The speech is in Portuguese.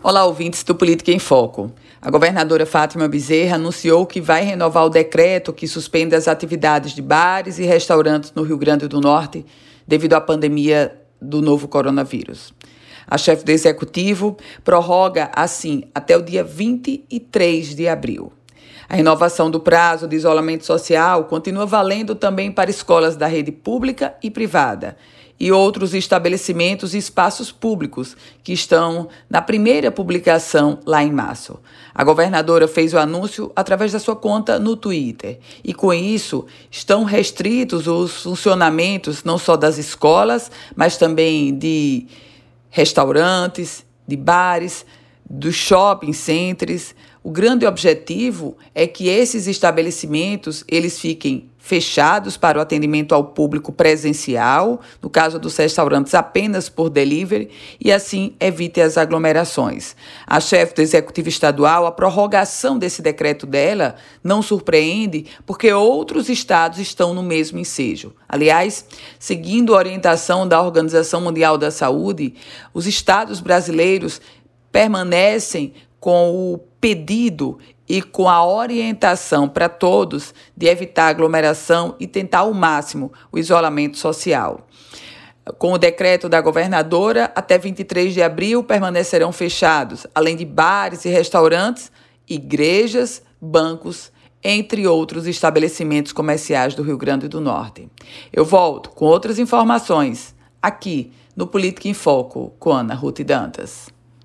Olá, ouvintes do Política em Foco. A governadora Fátima Bezerra anunciou que vai renovar o decreto que suspende as atividades de bares e restaurantes no Rio Grande do Norte devido à pandemia do novo coronavírus. A chefe do executivo prorroga, assim, até o dia 23 de abril. A renovação do prazo de isolamento social continua valendo também para escolas da rede pública e privada e outros estabelecimentos e espaços públicos que estão na primeira publicação lá em março. A governadora fez o anúncio através da sua conta no Twitter e, com isso, estão restritos os funcionamentos não só das escolas, mas também de restaurantes, de bares, dos shopping centers. O grande objetivo é que esses estabelecimentos eles fiquem fechados para o atendimento ao público presencial, no caso dos restaurantes apenas por delivery, e assim evite as aglomerações. A chefe do Executivo Estadual, a prorrogação desse decreto dela não surpreende, porque outros estados estão no mesmo ensejo. Aliás, seguindo a orientação da Organização Mundial da Saúde, os estados brasileiros permanecem com o pedido e com a orientação para todos de evitar aglomeração e tentar ao máximo o isolamento social. Com o decreto da governadora, até 23 de abril permanecerão fechados, além de bares e restaurantes, igrejas, bancos, entre outros estabelecimentos comerciais do Rio Grande do Norte. Eu volto com outras informações aqui no Política em Foco com Ana Ruth Dantas.